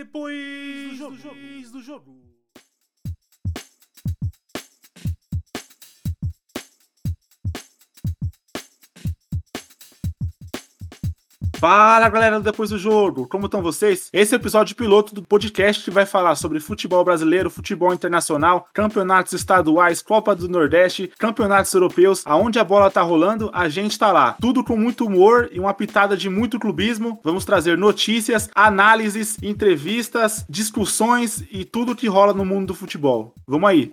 Depois do Jogo. Depois do jogo. Fala galera Depois do Jogo, como estão vocês? Esse é o episódio piloto do podcast que vai falar sobre futebol brasileiro, futebol internacional, campeonatos estaduais, Copa do Nordeste, campeonatos europeus, aonde a bola tá rolando, a gente tá lá. Tudo com muito humor e uma pitada de muito clubismo. Vamos trazer notícias, análises, entrevistas, discussões e tudo que rola no mundo do futebol. Vamos aí.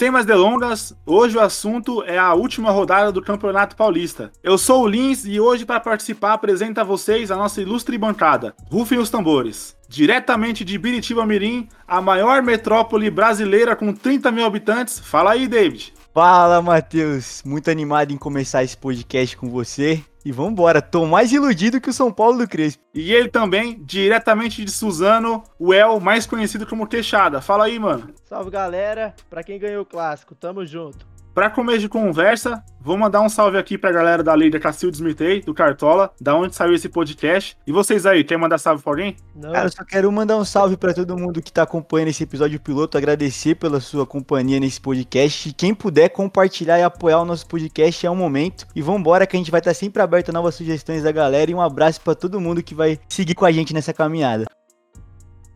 Sem mais delongas, hoje o assunto é a última rodada do Campeonato Paulista. Eu sou o Lins e hoje, para participar, apresento a vocês a nossa ilustre bancada. Rufem os tambores. Diretamente de Biritiba Mirim, a maior metrópole brasileira com 30 mil habitantes. Fala aí, David. Fala, Matheus. Muito animado em começar esse podcast com você. E vambora, tô mais iludido que o São Paulo do Crespo. E ele também, diretamente de Suzano, o El, mais conhecido como Queixada. Fala aí, mano. Salve, galera. Pra quem ganhou o clássico, tamo junto. Para começo de conversa, vou mandar um salve aqui pra galera da Líder Cacildes Mitei, do Cartola, da onde saiu esse podcast. E vocês aí, quer mandar salve pra alguém? Não. Cara, eu só quero mandar um salve para todo mundo que tá acompanhando esse episódio piloto, agradecer pela sua companhia nesse podcast. Quem puder compartilhar e apoiar o nosso podcast é o momento. E vambora que a gente vai estar sempre aberto a novas sugestões da galera. E um abraço para todo mundo que vai seguir com a gente nessa caminhada.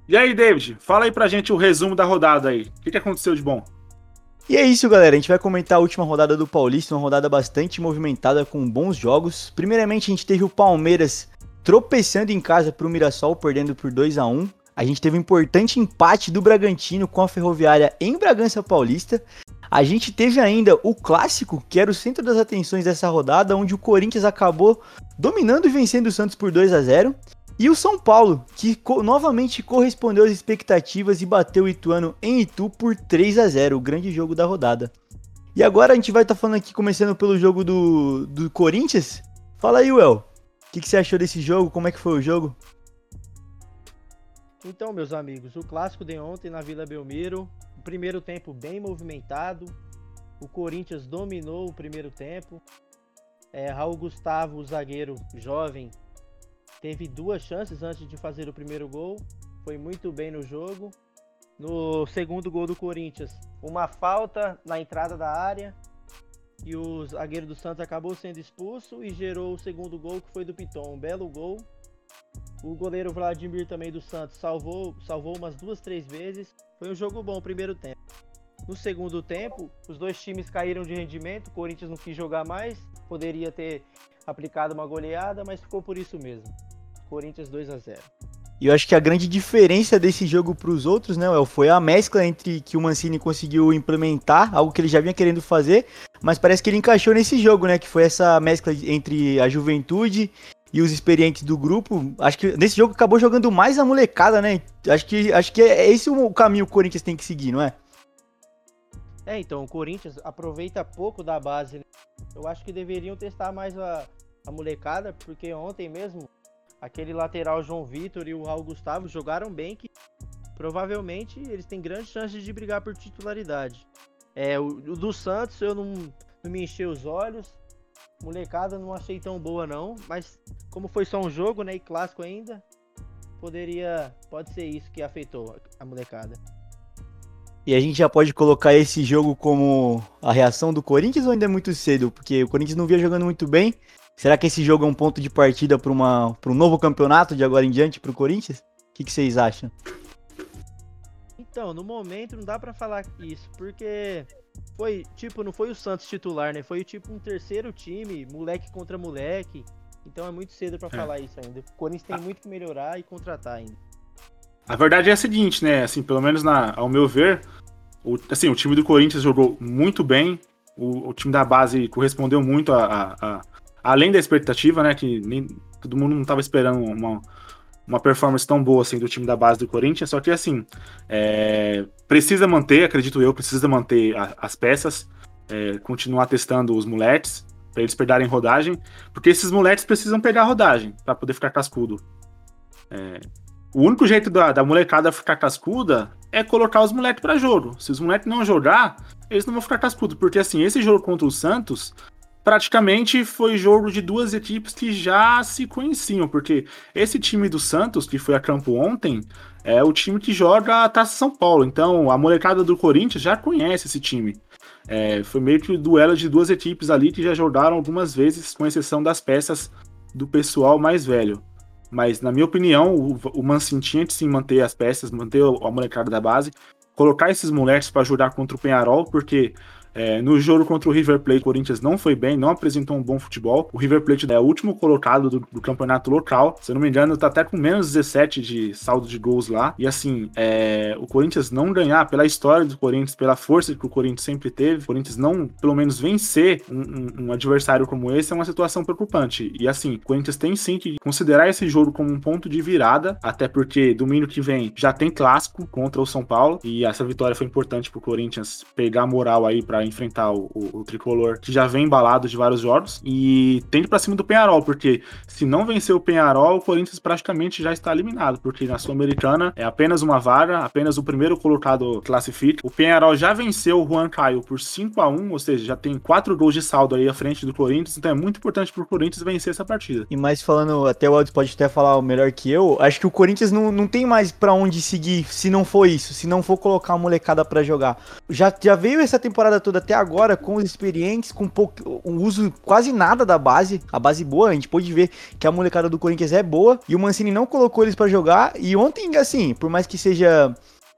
E aí, David, fala aí pra gente o resumo da rodada aí. O que, que aconteceu de bom? E é isso, galera. A gente vai comentar a última rodada do Paulista, uma rodada bastante movimentada com bons jogos. Primeiramente, a gente teve o Palmeiras tropeçando em casa para o Mirassol, perdendo por 2 a 1 A gente teve um importante empate do Bragantino com a Ferroviária em Bragança Paulista. A gente teve ainda o clássico, que era o centro das atenções dessa rodada, onde o Corinthians acabou dominando e vencendo o Santos por 2 a 0 e o São Paulo, que co novamente correspondeu às expectativas e bateu o Ituano em Itu por 3 a 0 o grande jogo da rodada. E agora a gente vai estar tá falando aqui, começando pelo jogo do, do Corinthians. Fala aí, Well. O que, que você achou desse jogo? Como é que foi o jogo? Então, meus amigos, o clássico de ontem na Vila Belmiro, o primeiro tempo bem movimentado, o Corinthians dominou o primeiro tempo, é, Raul Gustavo, o zagueiro jovem, teve duas chances antes de fazer o primeiro gol, foi muito bem no jogo. No segundo gol do Corinthians, uma falta na entrada da área e o zagueiro do Santos acabou sendo expulso e gerou o segundo gol que foi do Piton, um belo gol. O goleiro Vladimir também do Santos salvou, salvou umas duas, três vezes. Foi um jogo bom o primeiro tempo. No segundo tempo, os dois times caíram de rendimento. O Corinthians não quis jogar mais, poderia ter aplicado uma goleada, mas ficou por isso mesmo. Corinthians 2 a 0. E eu acho que a grande diferença desse jogo para os outros, né, El, foi a mescla entre que o Mancini conseguiu implementar, algo que ele já vinha querendo fazer, mas parece que ele encaixou nesse jogo, né, que foi essa mescla entre a juventude e os experientes do grupo. Acho que nesse jogo acabou jogando mais a molecada, né? Acho que acho que é esse o caminho que o Corinthians tem que seguir, não é? É, então, o Corinthians aproveita pouco da base. Né? Eu acho que deveriam testar mais a, a molecada, porque ontem mesmo aquele lateral João Vitor e o Raul Gustavo jogaram bem que provavelmente eles têm grandes chances de brigar por titularidade. É, o, o do Santos eu não, não me enchei os olhos. Molecada não achei tão boa não, mas como foi só um jogo, né, e clássico ainda, poderia, pode ser isso que afetou a molecada. E a gente já pode colocar esse jogo como a reação do Corinthians ou ainda é muito cedo? Porque o Corinthians não via jogando muito bem Será que esse jogo é um ponto de partida para um novo campeonato de agora em diante para o Corinthians? O que, que, vocês acham? Então, no momento não dá para falar isso, porque foi tipo, não foi o Santos titular, né? Foi tipo um terceiro time, moleque contra moleque. Então é muito cedo para é. falar isso ainda. O Corinthians tem ah. muito que melhorar e contratar ainda. A verdade é a seguinte, né? Assim, pelo menos na, ao meu ver, o, assim, o time do Corinthians jogou muito bem. O, o time da base correspondeu muito a, a, a além da expectativa, né, que nem, todo mundo não estava esperando uma, uma performance tão boa assim do time da base do Corinthians, só que assim, é, precisa manter, acredito eu, precisa manter a, as peças, é, continuar testando os moleques, para eles pegarem rodagem, porque esses moleques precisam pegar rodagem para poder ficar cascudo. É, o único jeito da, da, molecada ficar cascuda é colocar os moleques para jogo. Se os moleques não jogar, eles não vão ficar cascudo, porque assim, esse jogo contra o Santos praticamente foi jogo de duas equipes que já se conheciam, porque esse time do Santos, que foi a campo ontem, é o time que joga a Taça São Paulo. Então, a molecada do Corinthians já conhece esse time. É, foi meio que duelo de duas equipes ali que já jogaram algumas vezes, com exceção das peças do pessoal mais velho. Mas, na minha opinião, o, o Mancini tinha que sim manter as peças, manter a molecada da base, colocar esses moleques para jogar contra o Penharol, porque é, no jogo contra o River Plate, o Corinthians não foi bem, não apresentou um bom futebol. O River Plate é o último colocado do, do campeonato local. Se eu não me engano, tá até com menos 17 de saldo de gols lá. E assim, é, o Corinthians não ganhar, pela história do Corinthians, pela força que o Corinthians sempre teve, o Corinthians não, pelo menos, vencer um, um, um adversário como esse é uma situação preocupante. E assim, o Corinthians tem sim que considerar esse jogo como um ponto de virada, até porque domingo que vem já tem clássico contra o São Paulo. E essa vitória foi importante pro Corinthians pegar moral aí para enfrentar o, o, o, tricolor, que já vem embalado de vários jogos, e tende para cima do Penharol, porque se não vencer o Penharol, o Corinthians praticamente já está eliminado, porque na Sul-Americana é apenas uma vaga, apenas o primeiro colocado classifica. O Penharol já venceu o Juan Caio por 5 a 1 ou seja, já tem quatro gols de saldo aí à frente do Corinthians, então é muito importante pro Corinthians vencer essa partida. E mais falando, até o Aldo pode até falar melhor que eu, acho que o Corinthians não, não tem mais para onde seguir se não for isso, se não for colocar a molecada para jogar. Já, já veio essa temporada toda até agora com os experientes, com pouco, um uso quase nada da base, a base boa, a gente pôde ver que a molecada do Corinthians é boa e o Mancini não colocou eles para jogar e ontem assim, por mais que seja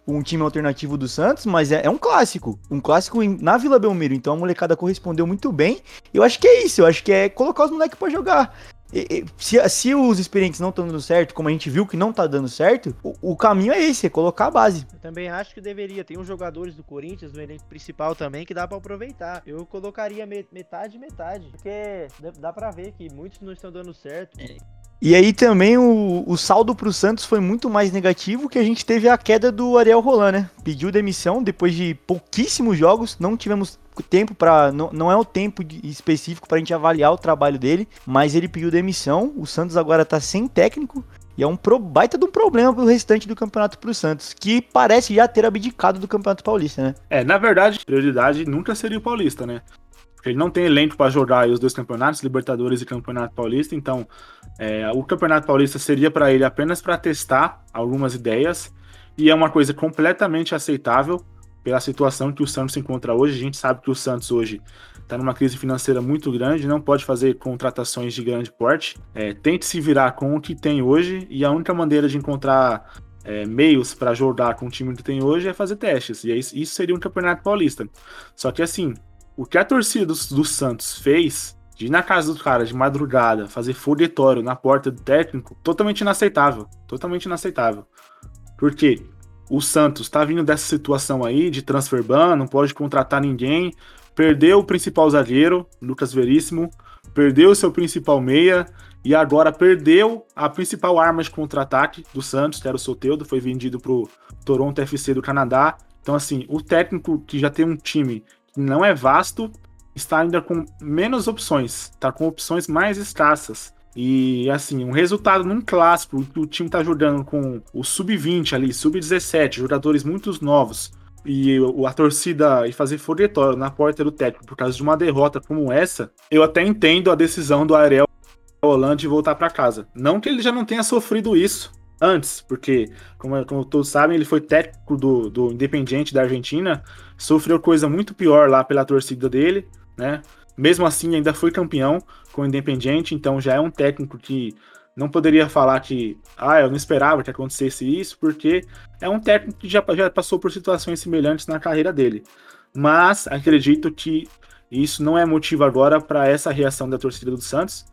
um time alternativo do Santos, mas é, é, um clássico. Um clássico na Vila Belmiro. Então a molecada correspondeu muito bem. Eu acho que é isso. Eu acho que é colocar os moleques pra jogar se, se os experientes não estão dando certo, como a gente viu que não tá dando certo, o, o, caminho é esse, é colocar a base. Eu também acho que deveria. Tem uns jogadores do Corinthians, no elenco principal também, que dá para aproveitar. Eu colocaria metade metade, porque dá para ver que muitos não estão dando certo. É. E aí também o, o saldo pro Santos foi muito mais negativo que a gente teve a queda do Ariel Roland, né? Pediu demissão depois de pouquíssimos jogos, não tivemos tempo para não, não é o tempo específico para a gente avaliar o trabalho dele, mas ele pediu demissão. O Santos agora tá sem técnico e é um pro, baita de um problema pro restante do campeonato pro Santos, que parece já ter abdicado do Campeonato Paulista, né? É, na verdade, prioridade nunca seria o Paulista, né? Ele não tem elenco para jogar os dois campeonatos, Libertadores e Campeonato Paulista, então é, o Campeonato Paulista seria para ele apenas para testar algumas ideias, e é uma coisa completamente aceitável pela situação que o Santos se encontra hoje. A gente sabe que o Santos hoje está numa crise financeira muito grande, não pode fazer contratações de grande porte. É, tente se virar com o que tem hoje e a única maneira de encontrar é, meios para jogar com o time que tem hoje é fazer testes. E isso seria um campeonato paulista. Só que assim, o que a torcida do, Santos fez de ir na casa do cara de madrugada, fazer foguetório na porta do técnico, totalmente inaceitável. Totalmente inaceitável. Porque o Santos tá vindo dessa situação aí de transfer ban, não pode contratar ninguém, perdeu o principal zagueiro, Lucas Veríssimo, perdeu o seu principal meia e agora perdeu a principal arma de contra-ataque do Santos, que era o Soteudo, foi vendido pro Toronto FC do Canadá. Então assim, o técnico que já tem um time não é vasto, está ainda com menos opções, está com opções mais escassas. E assim, um resultado num clássico, o time tá jogando com o sub-20 ali, sub-17, jogadores muito novos, e a torcida e fazer foguetório na porta do técnico por causa de uma derrota como essa, eu até entendo a decisão do Ariel Holland de voltar para casa. Não que ele já não tenha sofrido isso antes, porque, como, como todos sabem, ele foi técnico do, do Independiente da Argentina, sofreu coisa muito pior lá pela torcida dele, né? Mesmo assim, ainda foi campeão com o Independiente, então já é um técnico que não poderia falar que, ah, eu não esperava que acontecesse isso, porque é um técnico que já, já passou por situações semelhantes na carreira dele. Mas acredito que isso não é motivo agora para essa reação da torcida do Santos.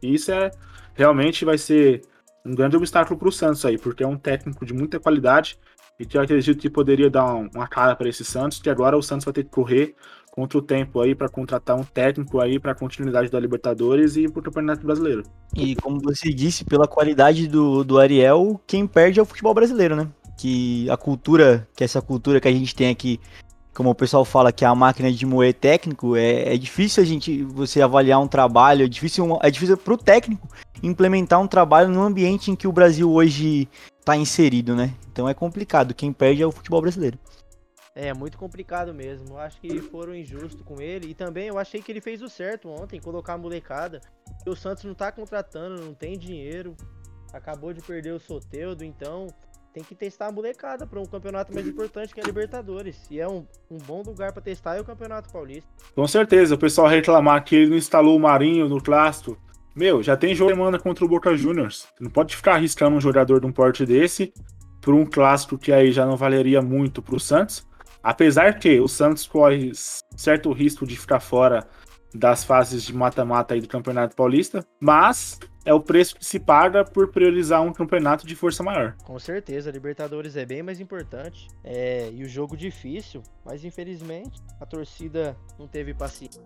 Isso é realmente vai ser um grande obstáculo para o Santos aí, porque é um técnico de muita qualidade e que eu acredito que poderia dar uma cara para esse Santos, que agora o Santos vai ter que correr contra o tempo aí para contratar um técnico aí para continuidade da Libertadores e para o Campeonato Brasileiro. E como você disse, pela qualidade do, do Ariel, quem perde é o futebol brasileiro, né? Que a cultura, que essa cultura que a gente tem aqui, como o pessoal fala que é a máquina de moer técnico, é, é difícil a gente você avaliar um trabalho, é difícil é difícil para o técnico implementar um trabalho no ambiente em que o Brasil hoje está inserido, né? Então é complicado. Quem perde é o futebol brasileiro. É, muito complicado mesmo. Acho que foram injustos com ele. E também eu achei que ele fez o certo ontem, colocar a molecada. O Santos não tá contratando, não tem dinheiro. Acabou de perder o Soteudo, então tem que testar a molecada para um campeonato mais importante que é a Libertadores. E é um, um bom lugar para testar é o Campeonato Paulista. Com certeza, o pessoal reclamar que ele não instalou o Marinho no clássico. Meu, já tem jogo semana contra o Boca Juniors. Você não pode ficar arriscando um jogador de um porte desse por um clássico que aí já não valeria muito para o Santos. Apesar que o Santos corre certo risco de ficar fora das fases de mata-mata aí do Campeonato Paulista, mas é o preço que se paga por priorizar um campeonato de força maior. Com certeza, a Libertadores é bem mais importante é, e o jogo difícil, mas infelizmente a torcida não teve paciência.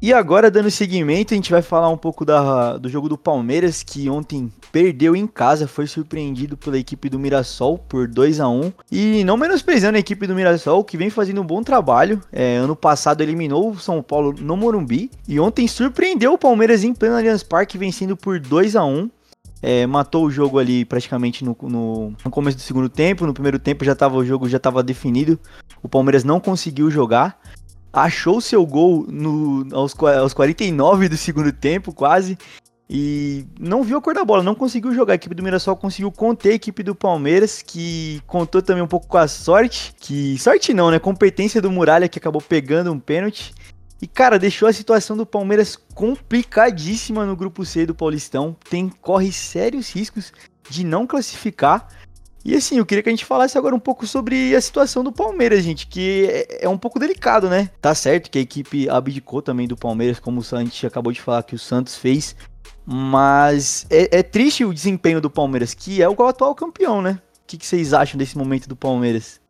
E agora, dando seguimento, a gente vai falar um pouco da, do jogo do Palmeiras, que ontem perdeu em casa, foi surpreendido pela equipe do Mirassol por 2 a 1 E não menosprezando a equipe do Mirassol, que vem fazendo um bom trabalho. É, ano passado eliminou o São Paulo no Morumbi. E ontem surpreendeu o Palmeiras em pleno Allianz Parque, vencendo por 2 a 1 é, matou o jogo ali praticamente no, no, no, começo do segundo tempo. No primeiro tempo já tava, o jogo já estava definido. O Palmeiras não conseguiu jogar achou seu gol no, aos, aos 49 do segundo tempo, quase. E não viu a cor da bola, não conseguiu jogar. A equipe do Mirassol conseguiu conter a equipe do Palmeiras, que contou também um pouco com a sorte. Que sorte não, né? Competência do Muralha que acabou pegando um pênalti. E cara, deixou a situação do Palmeiras complicadíssima no grupo C do Paulistão. Tem corre sérios riscos de não classificar. E assim, eu queria que a gente falasse agora um pouco sobre a situação do Palmeiras, gente, que é, é um pouco delicado, né? Tá certo que a equipe abdicou também do Palmeiras, como a gente acabou de falar que o Santos fez, mas é, é triste o desempenho do Palmeiras, que é o atual campeão, né? O que, que vocês acham desse momento do Palmeiras?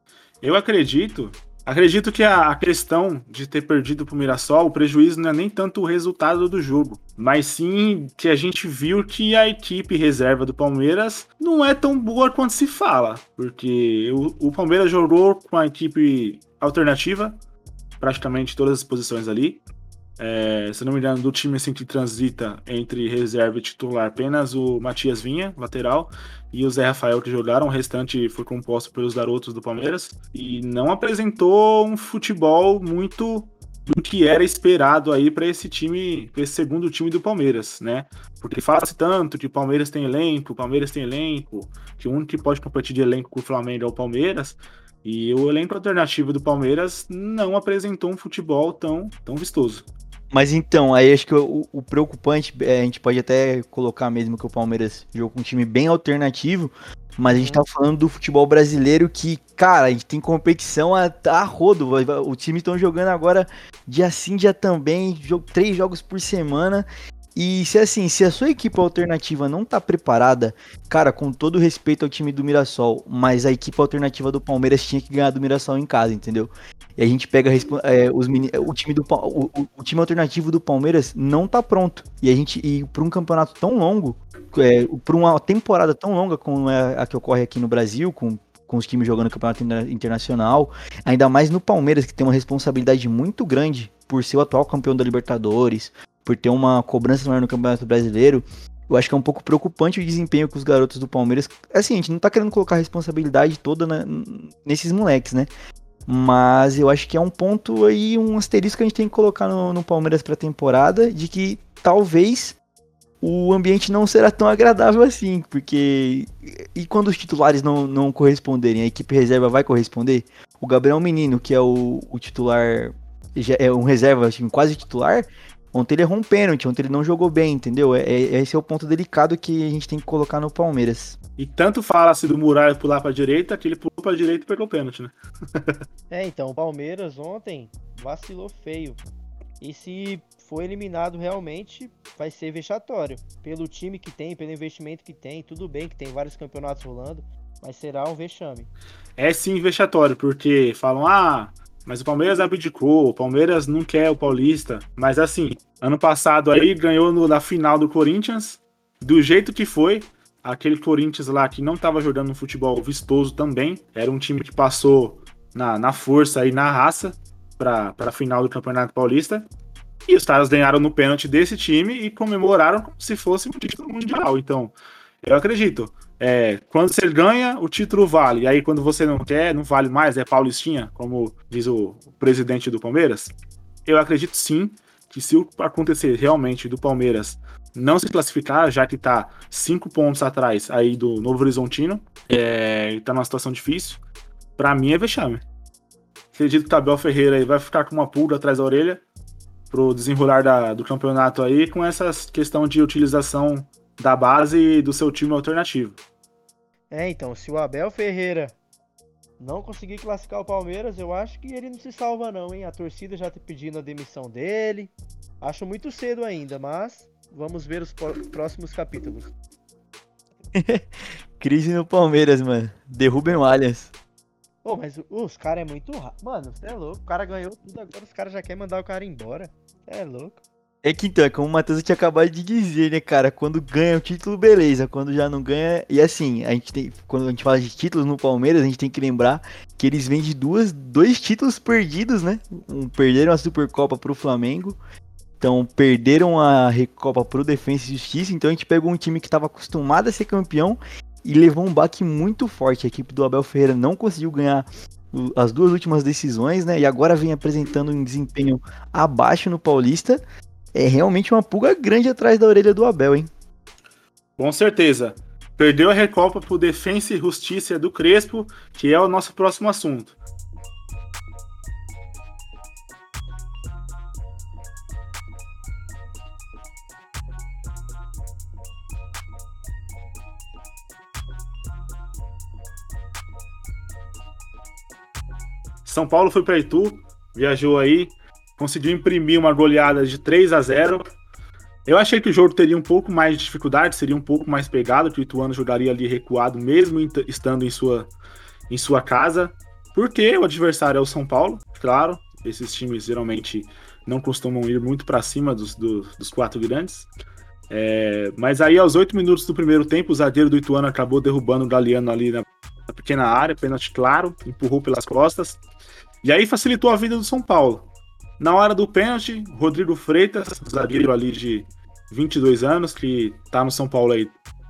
Eu acredito Acredito que a, questão de ter perdido para o Mirassol, o prejuízo não é nem tanto o resultado do jogo, mas sim que a gente viu que a equipe reserva do Palmeiras não é tão boa quanto se fala, porque o, o Palmeiras jogou com a equipe alternativa, praticamente todas as posições ali. É, se não me engano, do time assim que transita entre reserva e titular, apenas o Matias Vinha, lateral, e o Zé Rafael que jogaram. O restante foi composto pelos garotos do Palmeiras e não apresentou um futebol muito do que era esperado aí para esse time, para esse segundo time do Palmeiras, né? Porque fala-se tanto que o Palmeiras tem elenco, o Palmeiras tem elenco, que o único que pode competir de elenco com o Flamengo é o Palmeiras. E o elenco alternativo do Palmeiras não apresentou um futebol tão, tão vistoso. Mas então, aí acho que o, o, preocupante, é, a gente pode até colocar mesmo que o Palmeiras jogou com um time bem alternativo, mas a gente tá uhum. falando do futebol brasileiro que, cara, a gente tem competição a, a rodo. O time estão jogando agora dia sim, dia também, jogo, três jogos por semana. E se assim, se a sua equipe alternativa não tá preparada, cara, com todo respeito ao time do Mirassol, mas a equipe alternativa do Palmeiras tinha que ganhar do Mirassol em casa, entendeu? E a gente pega é, os o time do o, o, time alternativo do Palmeiras não tá pronto. E a gente e para um campeonato tão longo, é, para uma temporada tão longa como é a que ocorre aqui no Brasil, com com os times jogando campeonato internacional, ainda mais no Palmeiras que tem uma responsabilidade muito grande por ser o atual campeão da Libertadores, por ter uma cobrança maior no Campeonato Brasileiro, eu acho que é um pouco preocupante o desempenho com os garotos do Palmeiras. Assim, a gente não tá querendo colocar a responsabilidade toda na, nesses moleques, né? Mas eu acho que é um ponto aí, um asterisco que a gente tem que colocar no, no Palmeiras pra temporada, de que talvez o ambiente não será tão agradável assim, porque. E quando os titulares não, não corresponderem, a equipe reserva vai corresponder? O Gabriel Menino, que é o, o titular, é um reserva assim, quase titular, Ontem ele errou um pênalti, ontem ele não jogou bem, entendeu? É, é, esse é o ponto delicado que a gente tem que colocar no Palmeiras. E tanto fala-se do Muralha pular pra direita, que ele pulou pra direita e pegou o pênalti, né? é, então, o Palmeiras ontem vacilou feio. E se for eliminado realmente, vai ser vexatório. Pelo time que tem, pelo investimento que tem, tudo bem que tem vários campeonatos rolando, mas será um vexame. É sim vexatório, porque falam, ah, mas o Palmeiras abdicou, o Palmeiras não quer o Paulista. Mas assim, ano passado aí ganhou no, na final do Corinthians, do jeito que foi. Aquele Corinthians lá que não estava jogando um futebol vistoso também. Era um time que passou na, na força e na raça para a final do Campeonato Paulista. E os caras ganharam no pênalti desse time e comemoraram como se fosse um título mundial. Então, eu acredito. É, quando você ganha, o título vale. E aí, quando você não quer, não vale mais, é Paulistinha, como diz o presidente do Palmeiras. Eu acredito sim que se acontecer realmente do Palmeiras não se classificar, já que tá cinco pontos atrás aí do Novo Horizontino, é, tá numa situação difícil, para mim é vexame. Acredito que o Tabel Ferreira aí vai ficar com uma pulga atrás da orelha pro desenrolar da, do campeonato aí com essa questão de utilização da base e do seu time alternativo. É, então, se o Abel Ferreira não conseguir classificar o Palmeiras, eu acho que ele não se salva não, hein? A torcida já tá pedindo a demissão dele. Acho muito cedo ainda, mas vamos ver os próximos capítulos. Crise no Palmeiras, mano. Derrubem o Allianz. Pô, mas os caras é muito rápido. Mano, você é louco. O cara ganhou tudo, agora os caras já querem mandar o cara embora. Você é louco. É que então, é como o Matheus tinha acabado de dizer, né, cara? Quando ganha o título, beleza. Quando já não ganha. E assim, a gente tem. Quando a gente fala de títulos no Palmeiras, a gente tem que lembrar que eles vêm de duas, dois títulos perdidos, né? Um, perderam a Supercopa pro Flamengo. Então, perderam a Recopa pro Defensa e Justiça. Então a gente pegou um time que estava acostumado a ser campeão e levou um baque muito forte. A equipe do Abel Ferreira não conseguiu ganhar as duas últimas decisões, né? E agora vem apresentando um desempenho abaixo no Paulista. É realmente uma pulga grande atrás da orelha do Abel, hein? Com certeza. Perdeu a Recopa pro Defensa e Justiça do Crespo, que é o nosso próximo assunto. São Paulo foi para Itu, viajou aí, conseguiu imprimir uma goleada de 3 a 0. Eu achei que o jogo teria um pouco mais de dificuldade, seria um pouco mais pegado, que o Ituano jogaria ali recuado, mesmo estando em sua, em sua casa, porque o adversário é o São Paulo, claro. Esses times geralmente não costumam ir muito para cima dos, dos, dos, quatro grandes. É, mas aí, aos oito minutos do primeiro tempo, o zagueiro do Ituano acabou derrubando o Galeano ali na, na pequena área, pênalti claro, empurrou pelas costas. E aí facilitou a vida do São Paulo. Na hora do pênalti, Rodrigo Freitas, zagueiro ali de 22 anos, que tá no São Paulo aí,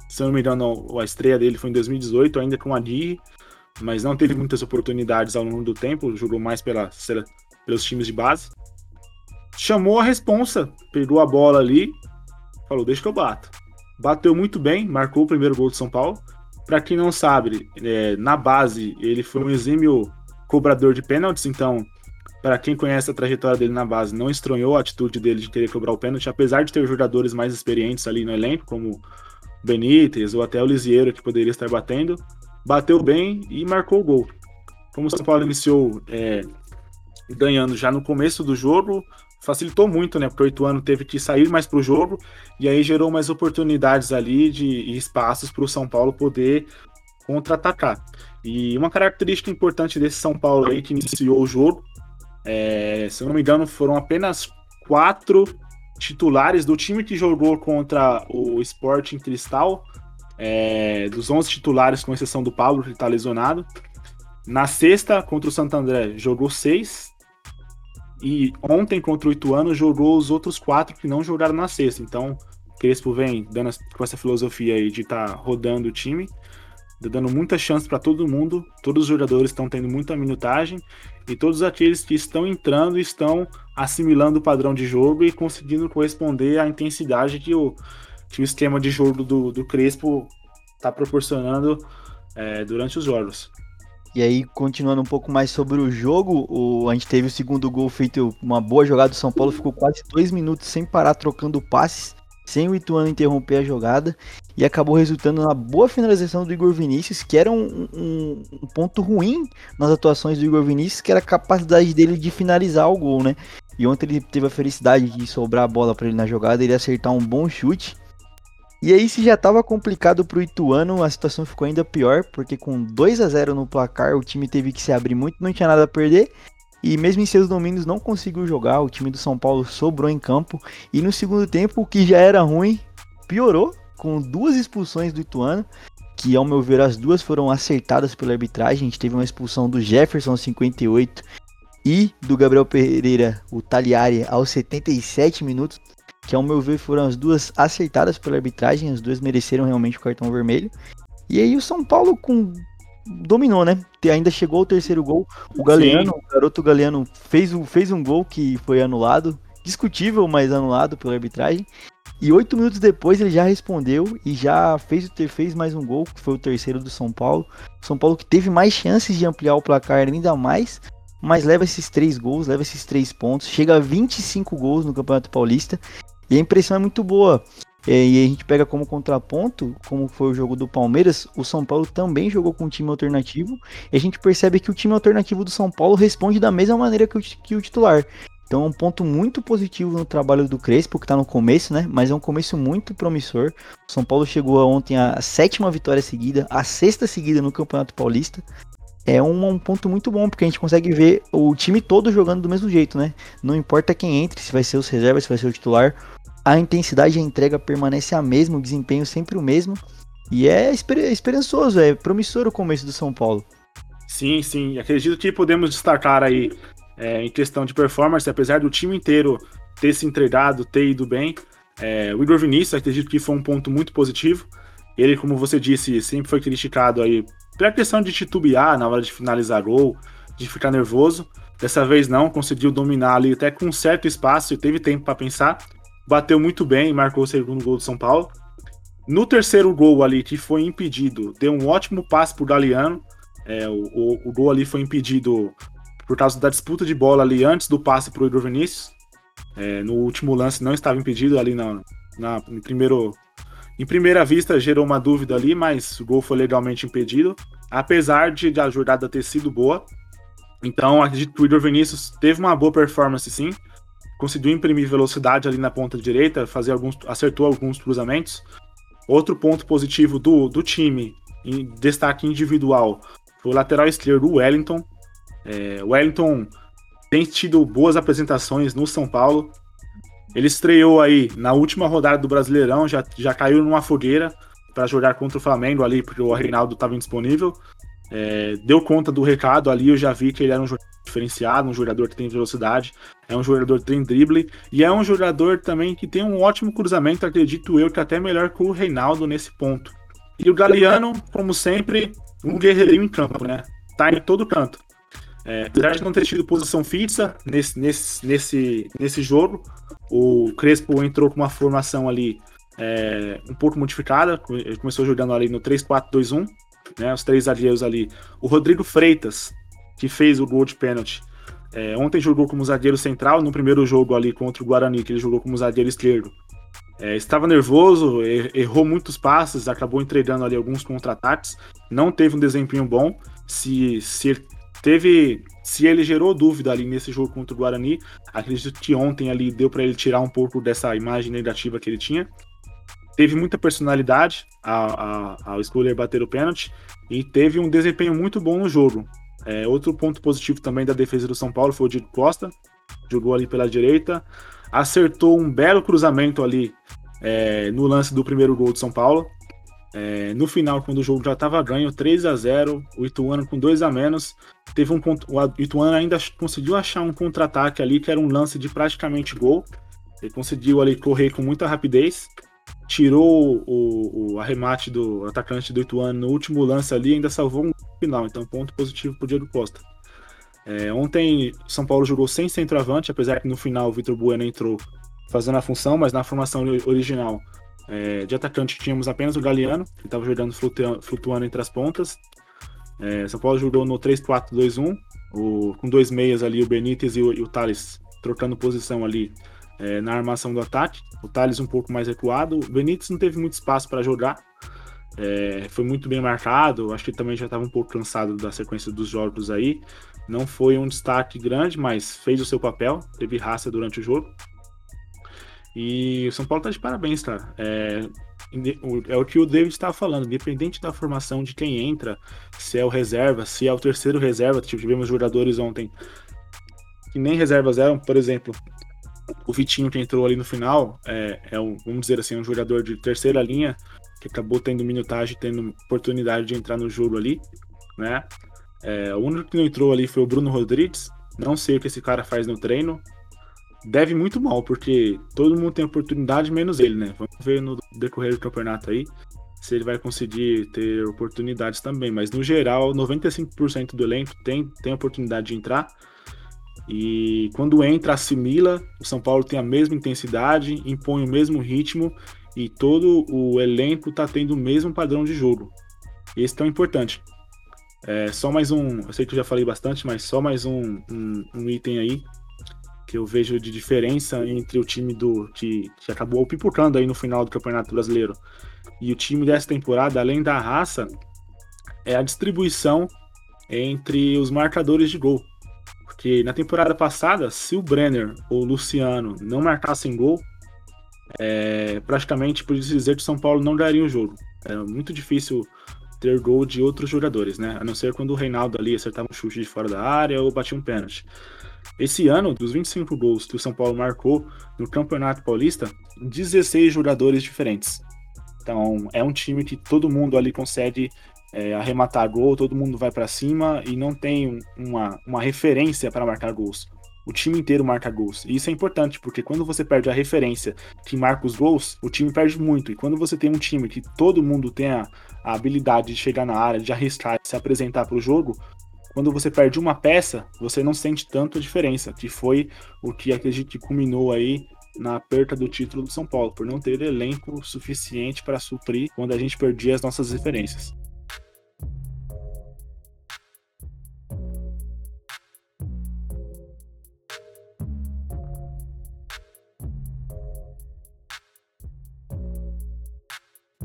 se não me engano, a estreia dele foi em 2018, ainda com a Aguirre, mas não teve muitas oportunidades ao longo do tempo, jogou mais pela, pelos times de base. Chamou a responsa, pegou a bola ali, falou: Deixa que eu bato. Bateu muito bem, marcou o primeiro gol do São Paulo. Para quem não sabe, é, na base ele foi um exímio cobrador de pênaltis, então, para quem conhece a trajetória dele na base, não estranhou a atitude dele de querer cobrar o pênalti, apesar de ter jogadores mais experientes ali no elenco, como Benítez ou até o Lisieiro, que poderia estar batendo, bateu bem e marcou o gol. Como o São Paulo iniciou é, ganhando já no começo do jogo, facilitou muito, né? Porque o Ituano teve que sair mais para o jogo e aí gerou mais oportunidades ali de e espaços para o São Paulo poder contra-atacar. E uma característica importante desse São Paulo aí que iniciou o jogo, é, se eu não me engano, foram apenas quatro titulares do time que jogou contra o Sporting Cristal, é, dos 11 titulares, com exceção do Paulo, que está lesionado. Na sexta, contra o Santo André, jogou seis. E ontem, contra o Ituano, jogou os outros quatro que não jogaram na sexta. Então, Crespo vem dando com essa filosofia aí de estar tá rodando o time dando muita chance para todo mundo. Todos os jogadores estão tendo muita minutagem e todos aqueles que estão entrando estão assimilando o padrão de jogo e conseguindo corresponder à intensidade que o, que o esquema de jogo do, do Crespo está proporcionando é, durante os jogos. E aí, continuando um pouco mais sobre o jogo, o, a gente teve o segundo gol feito, uma boa jogada do São Paulo, ficou quase dois minutos sem parar trocando passes sem o Ituano interromper a jogada e acabou resultando na boa finalização do Igor Vinícius, que era um, um, um, ponto ruim nas atuações do Igor Vinícius, que era a capacidade dele de finalizar o gol, né? E ontem ele teve a felicidade de sobrar a bola para ele na jogada, ele acertar um bom chute. E aí, se já estava complicado para o Ituano, a situação ficou ainda pior, porque com 2 a 0 no placar, o time teve que se abrir muito, não tinha nada a perder. E mesmo em seus domínios não conseguiu jogar, o time do São Paulo sobrou em campo. E no segundo tempo, o que já era ruim, piorou, com duas expulsões do Ituano. que ao meu ver as duas foram acertadas pela arbitragem. A gente teve uma expulsão do Jefferson aos 58 e do Gabriel Pereira, o Taliari, aos 77 minutos, que ao meu ver foram as duas acertadas pela arbitragem, as duas mereceram realmente o cartão vermelho. E aí o São Paulo com dominou, né? Ainda chegou o terceiro gol. O Galeano, Sim. o garoto Galeano fez um, fez um gol que foi anulado, discutível, mas anulado pela arbitragem. E oito minutos depois ele já respondeu e já fez, fez mais um gol, que foi o terceiro do São Paulo. São Paulo que teve mais chances de ampliar o placar ainda mais, mas leva esses três gols, leva esses três pontos, chega a 25 gols no Campeonato Paulista. E a impressão é muito boa. É, e a gente pega como contraponto, como foi o jogo do Palmeiras, o São Paulo também jogou com um time alternativo. E a gente percebe que o time alternativo do São Paulo responde da mesma maneira que o, que o titular. Então é um ponto muito positivo no trabalho do Crespo, que está no começo, né? Mas é um começo muito promissor. O São Paulo chegou ontem à sétima vitória seguida, a sexta seguida no Campeonato Paulista. É um, um, ponto muito bom, porque a gente consegue ver o time todo jogando do mesmo jeito, né? Não importa quem entre, se vai ser os reservas, se vai ser o titular. A intensidade e a entrega permanece a mesma, o desempenho sempre o mesmo. E é esper esperançoso, é promissor o começo do São Paulo. Sim, sim. Acredito que podemos destacar aí é, em questão de performance, apesar do time inteiro ter se entregado, ter ido bem, é, o Igor Vinícius acredito que foi um ponto muito positivo. Ele, como você disse, sempre foi criticado aí pela questão de titubear na hora de finalizar gol, de ficar nervoso. Dessa vez não, conseguiu dominar ali até com certo espaço e teve tempo para pensar. Bateu muito bem e marcou o segundo gol do São Paulo. No terceiro gol ali, que foi impedido, deu um ótimo passe Galeano. É, o, o, o, gol ali foi impedido por causa da disputa de bola ali antes do passe para o Igor Vinícius. É, no último lance não estava impedido ali na, na em primeiro em primeira vista gerou uma dúvida ali, mas o gol foi legalmente impedido, apesar de a jogada ter sido boa. Então acredito que o Igor Vinícius teve uma boa performance sim, conseguiu imprimir velocidade ali na ponta direita, fazer alguns, acertou alguns cruzamentos. Outro ponto positivo do, do time, em destaque individual, foi o lateral esquerdo, o Wellington, é, Wellington tem tido boas apresentações no São Paulo. Ele estreou aí na última rodada do Brasileirão, já, já caiu numa fogueira para jogar contra o Flamengo ali, porque o Reinaldo estava indisponível. É, deu conta do recado ali, eu já vi que ele era um jogador diferenciado, um jogador que tem velocidade, é um jogador que tem drible e é um jogador também que tem um ótimo cruzamento, acredito eu, que até melhor que o Reinaldo nesse ponto. E o Galeano, como sempre, um guerreirinho em campo, né? Tá em todo canto. É, apesar de não ter tido posição fixa nesse, nesse, nesse, nesse jogo, o Crespo entrou com uma formação ali é, um pouco modificada. Ele começou jogando ali no 3-4-2-1, né, os três zagueiros ali. O Rodrigo Freitas, que fez o gol de pênalti, é, ontem jogou como zagueiro central. No primeiro jogo ali contra o Guarani, que ele jogou como zagueiro esquerdo. É, estava nervoso, errou muitos passes, acabou entregando ali alguns contra-ataques. Não teve um desempenho bom. Se, se teve. Se ele gerou dúvida ali nesse jogo contra o Guarani, acredito que ontem ali deu para ele tirar um pouco dessa imagem negativa que ele tinha. Teve muita personalidade ao, escolher bater o pênalti e teve um desempenho muito bom no jogo. É, outro ponto positivo também da defesa do São Paulo foi o Diego Costa, jogou ali pela direita, acertou um belo cruzamento ali é, no lance do primeiro gol de São Paulo. É, no final, quando o jogo já estava ganho, 3 a 0 o Ituano com 2 a menos, teve um o Ituano ainda conseguiu achar um contra-ataque ali que era um lance de praticamente gol. Ele conseguiu ali correr com muita rapidez, tirou o, o arremate do atacante do Ituano no último lance ali e ainda salvou um final. Então, ponto positivo para o Diego Costa. É, ontem, São Paulo jogou sem centroavante, apesar que no final o Vitor Bueno entrou fazendo a função, mas na formação original é, de atacante tínhamos apenas o Galeano, que estava jogando flutuando, flutuando, entre as pontas. É, São Paulo jogou no 3-4-2-1, com dois meias ali, o Benítez e o, e o Thales trocando posição ali é, na armação do ataque. O Thales um pouco mais recuado. O Benítez não teve muito espaço para jogar. É, foi muito bem marcado. Acho que também já estava um pouco cansado da sequência dos jogos aí. Não foi um destaque grande, mas fez o seu papel. Teve raça durante o jogo. E o São Paulo tá de parabéns, cara. É, é o que o David estava falando, independente da formação de quem entra, se é o reserva, se é o terceiro reserva, tivemos jogadores ontem que nem reservas eram, por exemplo, O Vitinho que entrou ali no final é, é um, vamos dizer assim, um jogador de terceira linha que acabou tendo minutagem, tendo oportunidade de entrar no jogo ali, né? É, o único que não entrou ali foi o Bruno Rodrigues. Não sei o que esse cara faz no treino. Deve muito mal, porque todo mundo tem oportunidade, menos ele, né? Vamos ver no decorrer do campeonato aí se ele vai conseguir ter oportunidades também. Mas no geral, 95% do elenco tem, tem oportunidade de entrar. E quando entra, assimila. O São Paulo tem a mesma intensidade, impõe o mesmo ritmo e todo o elenco está tendo o mesmo padrão de jogo. Esse é tão importante. É, só mais um, eu sei que eu já falei bastante, mas só mais um, um, um item aí que eu vejo de diferença entre o time do que, que acabou pipocando aí no final do Campeonato Brasileiro e o time dessa temporada, além da raça, é a distribuição entre os marcadores de gol. Porque na temporada passada, se o Brenner ou o Luciano não marcassem gol, é, praticamente podia dizer que o São Paulo não daria o jogo. Era muito difícil ter gol de outros jogadores, né? A não ser quando o Reinaldo ali acertava um chute de fora da área ou batia um pênalti. Esse ano, dos 25 gols que o São Paulo marcou no Campeonato Paulista, 16 jogadores diferentes. Então, é um time que todo mundo ali consegue é, arrematar gol, todo mundo vai para cima e não tem uma, uma referência para marcar gols. O time inteiro marca gols. E isso é importante, porque quando você perde a referência que marca os gols, o time perde muito. E quando você tem um time que todo mundo tem a, a habilidade de chegar na área, de arriscar, de se apresentar para o jogo, quando você perde uma peça, você não sente tanto a diferença, que foi o que acredito que culminou aí na perda do título do São Paulo, por não ter elenco suficiente para suprir quando a gente perdia as nossas referências.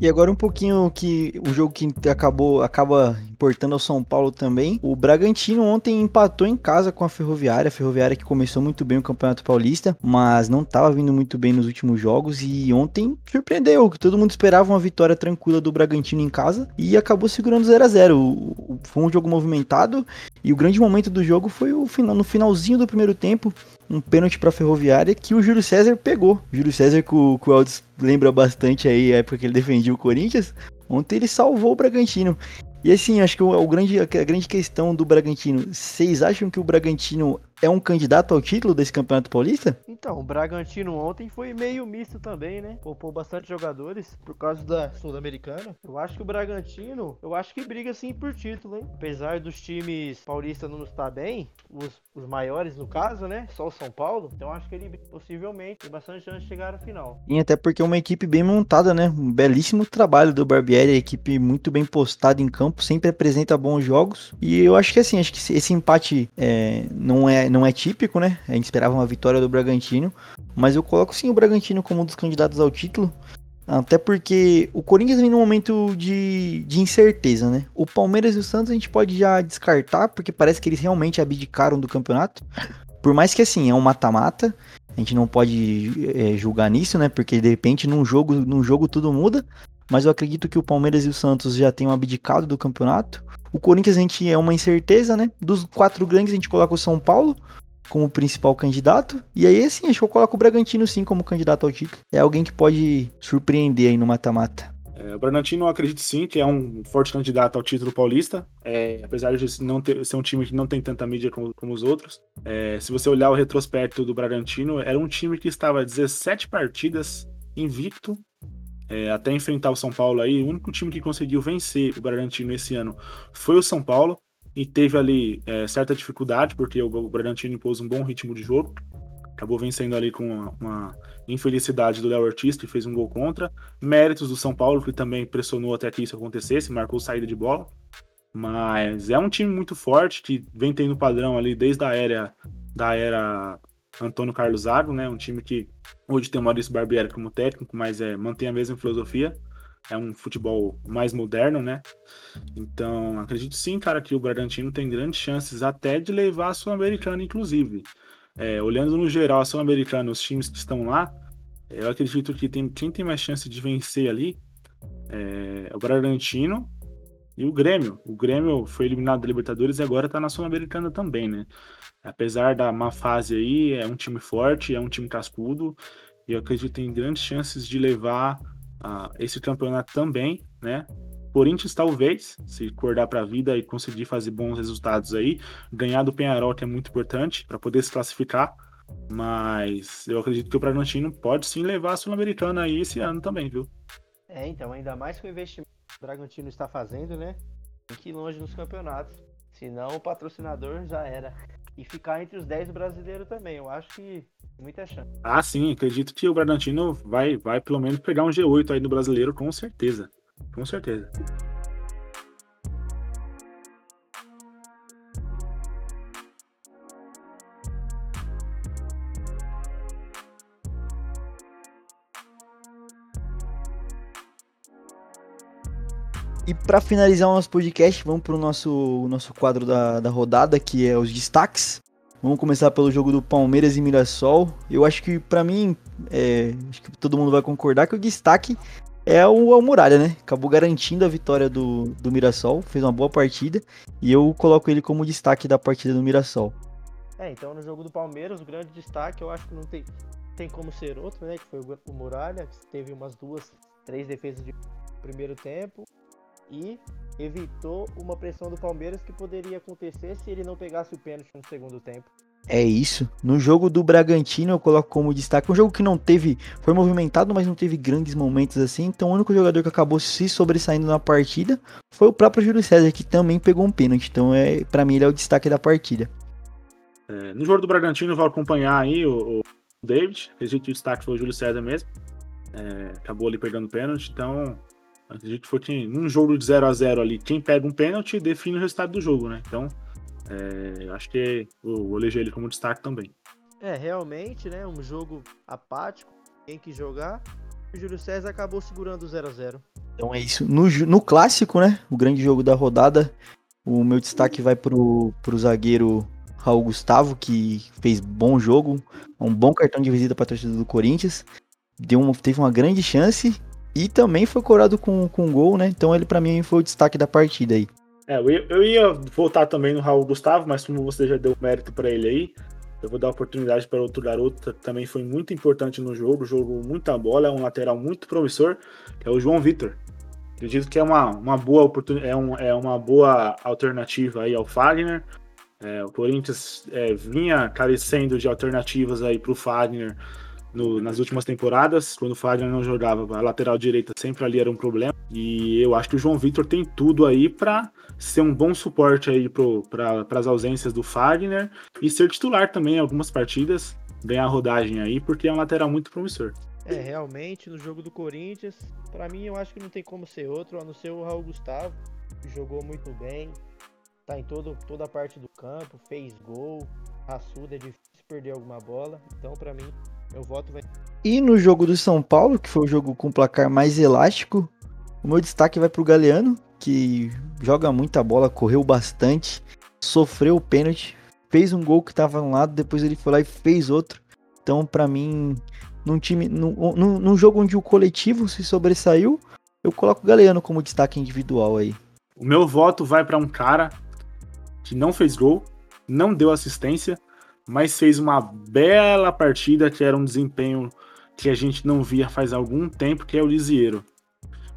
E agora um pouquinho que o jogo que acabou acaba importando ao São Paulo também. O Bragantino ontem empatou em casa com a Ferroviária, a Ferroviária que começou muito bem o Campeonato Paulista, mas não estava vindo muito bem nos últimos jogos e ontem surpreendeu, todo mundo esperava uma vitória tranquila do Bragantino em casa e acabou segurando 0 a 0. Foi um jogo movimentado e o grande momento do jogo foi o final, no finalzinho do primeiro tempo, um pênalti para a Ferroviária que o Júlio César pegou. Júlio César, que o, que o Aldes lembra bastante aí a época que ele defendia o Corinthians, ontem ele salvou o Bragantino. E assim, acho que o, o grande, a grande questão do Bragantino, vocês acham que o Bragantino é um candidato ao título desse Campeonato Paulista? Então, o Bragantino ontem foi meio misto também, né? Poupou bastante jogadores por causa da Sul-Americana. Eu acho que o Bragantino, eu acho que briga sim por título, hein? Apesar dos times paulistas não estar bem, os, os maiores no caso, né? Só o São Paulo. Então acho que ele possivelmente tem bastante chance de chegar à final. Sim, até porque é uma equipe bem montada, né? Um belíssimo trabalho do Barbieri, a equipe muito bem postada em campo, sempre apresenta bons jogos. E eu acho que assim, acho que esse empate é, não é não é típico, né? A gente esperava uma vitória do Bragantino, mas eu coloco sim o Bragantino como um dos candidatos ao título. Até porque o Corinthians vem num momento de, de incerteza, né? O Palmeiras e o Santos a gente pode já descartar, porque parece que eles realmente abdicaram do campeonato. Por mais que assim, é um mata-mata, a gente não pode é, julgar nisso, né? Porque de repente num jogo, num jogo tudo muda. Mas eu acredito que o Palmeiras e o Santos já tenham abdicado do campeonato. O Corinthians a gente é uma incerteza, né? Dos quatro grandes a gente coloca o São Paulo como principal candidato. E aí, assim, acho que eu coloco o Bragantino sim como candidato ao título. É alguém que pode surpreender aí no mata-mata. É, o Bragantino, eu acredito sim que é um forte candidato ao título paulista, é, apesar de não ter, ser um time que não tem tanta mídia como, como os outros. É, se você olhar o retrospecto do Bragantino, era um time que estava 17 partidas invicto é, até enfrentar o São Paulo aí, o único time que conseguiu vencer o Bragantino esse ano foi o São Paulo, e teve ali é, certa dificuldade, porque o, Bragantino impôs um bom ritmo de jogo, acabou vencendo ali com uma, uma infelicidade do Léo Ortiz, que fez um gol contra, méritos do São Paulo, que também pressionou até que isso acontecesse, marcou saída de bola, mas é um time muito forte, que vem tendo padrão ali desde a era, da era Antônio Carlos Zago, né? Um time que hoje tem o Maurício Barbieri como técnico, mas é, mantém a mesma filosofia. É um futebol mais moderno, né? Então, acredito sim, cara, que o Bragantino tem grandes chances até de levar a Sul-Americana, inclusive. É, olhando no geral a Sul-Americana, os times que estão lá, eu acredito que tem, quem tem mais chance de vencer ali é, é o Bragantino e o Grêmio. O Grêmio foi eliminado da Libertadores e agora tá na Sul-Americana também, né? Apesar da má fase aí, é um time forte, é um time cascudo, e eu acredito tem grandes chances de levar uh, esse campeonato também, né? Corinthians talvez, se acordar para a vida e conseguir fazer bons resultados aí, ganhar do Penharol que é muito importante para poder se classificar, mas eu acredito que o Bragantino pode sim levar a Sul-Americana aí esse ano também, viu? É, então, ainda mais com o investimento que o Bragantino está fazendo, né? Tem que ir longe nos campeonatos. Senão o patrocinador já era. E ficar entre os 10 brasileiros também. Eu acho que muita chance. Ah, sim, acredito que o Bragantino vai, vai pelo menos pegar um G8 aí no brasileiro, com certeza. Com certeza. E para finalizar o nosso podcast, vamos para o nosso, nosso quadro da, da rodada, que é os destaques. Vamos começar pelo jogo do Palmeiras e Mirassol. Eu acho que, para mim, é, acho que todo mundo vai concordar que o destaque é o, o Muralha, né? Acabou garantindo a vitória do, do Mirassol, fez uma boa partida. E eu coloco ele como destaque da partida do Mirassol. É, então no jogo do Palmeiras, o grande destaque eu acho que não tem, tem como ser outro, né? Que foi o, o Muralha, que teve umas duas, três defesas de primeiro tempo e evitou uma pressão do Palmeiras que poderia acontecer se ele não pegasse o pênalti no segundo tempo. É isso. No jogo do Bragantino eu coloco como destaque um jogo que não teve, foi movimentado, mas não teve grandes momentos assim. Então o único jogador que acabou se sobressaindo na partida foi o próprio Júlio César que também pegou um pênalti. Então é, para mim ele é o destaque da partida. É, no jogo do Bragantino eu vou acompanhar aí o, o David. Acredito que o destaque foi o Júlio César mesmo. É, acabou ali pegando pênalti, então Acredito que foi que num jogo de 0 a 0 ali, quem pega um pênalti define o resultado do jogo, né? Então, é, acho que eu vou eleger ele como destaque também. É, realmente, né? Um jogo apático, tem que jogar. O Júlio César acabou segurando o 0 a 0 Então é isso. No, no clássico, né? O grande jogo da rodada, o meu destaque vai pro, pro zagueiro Raul Gustavo, que fez bom jogo, um bom cartão de visita para a torcida do Corinthians. Deu uma, teve uma grande chance e também foi coroado com, com gol, né? Então ele para mim foi o destaque da partida aí. É, eu ia, voltar também no Raul Gustavo, mas como você já deu mérito para ele aí, eu vou dar oportunidade para outro garoto também foi muito importante no jogo, jogou muita bola, é um lateral muito promissor, que é o João Vitor. Acredito que é uma, uma boa oportunidade, é, um, é uma boa alternativa aí ao Fagner. É, o Corinthians é, vinha carecendo de alternativas aí para o Fagner no, nas últimas temporadas, quando o Fagner não jogava, a lateral direita sempre ali era um problema. E eu acho que o João Vitor tem tudo aí para ser um bom suporte aí para as ausências do Fagner e ser titular também em algumas partidas, ganhar rodagem aí, porque é um lateral muito promissor. É, realmente, no jogo do Corinthians, para mim eu acho que não tem como ser outro, a não ser o Raul Gustavo, que jogou muito bem, tá em todo, toda a parte do campo, fez gol, raçuda, é difícil perder alguma bola, então para mim meu voto vai. E no jogo do São Paulo, que foi o jogo com placar mais elástico, o meu destaque vai pro Galeano, que joga muita bola, correu bastante, sofreu o pênalti, fez um gol que tava um lado, depois ele foi lá e fez outro. Então, para mim, num time, num, num, num, jogo onde o coletivo se sobressaiu, eu coloco o Galeano como destaque individual aí. O meu voto vai para um cara que não fez gol, não deu assistência, mas fez uma bela partida que era um desempenho que a gente não via faz algum tempo, que é o Lisieiro.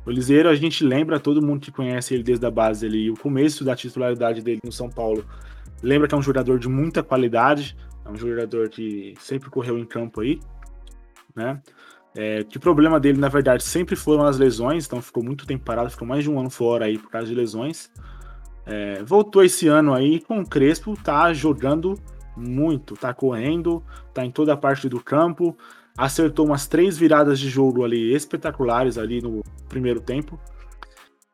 O Lisieiro, a gente lembra, todo mundo que conhece ele desde a base ali, o começo da titularidade dele no São Paulo, lembra que é um jogador de muita qualidade, é um jogador que sempre correu em campo aí, né? É, que o problema dele, na verdade, sempre foram as lesões, então ficou muito tempo parado, ficou mais de um ano fora aí por causa de lesões. É, voltou esse ano aí com o Crespo, tá jogando muito. Tá correndo, tá em toda a parte do campo. Acertou umas três viradas de jogo ali espetaculares ali no primeiro tempo.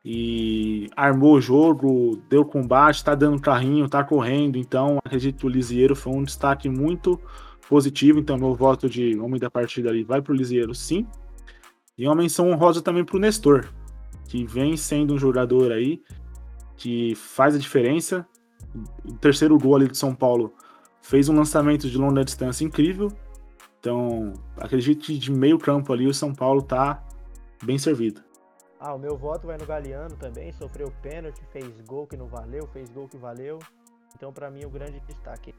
E armou o jogo, deu combate, tá dando carrinho, tá correndo. Então, acredito que o Lisieiro foi um destaque muito positivo. Então, meu voto de homem da partida ali vai pro Lisieiro, sim. E uma menção honrosa também pro Nestor, que vem sendo um jogador aí que faz a diferença. O terceiro gol ali de São Paulo fez um lançamento de longa distância incrível. Então, acredito que de meio campo ali o São Paulo tá bem servido. Ah, o meu voto vai no Galeano também, sofreu pênalti, fez gol que não valeu, fez gol que valeu. Então, para mim, o grande destaque.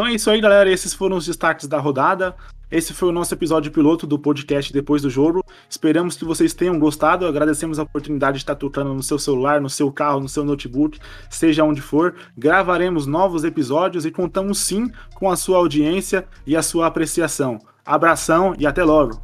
Então é isso aí, galera. Esses foram os destaques da rodada. Esse foi o nosso episódio piloto do podcast depois do jogo. Esperamos que vocês tenham gostado. Agradecemos a oportunidade de estar tocando no seu celular, no seu carro, no seu notebook, seja onde for. Gravaremos novos episódios e contamos sim com a sua audiência e a sua apreciação. Abração e até logo!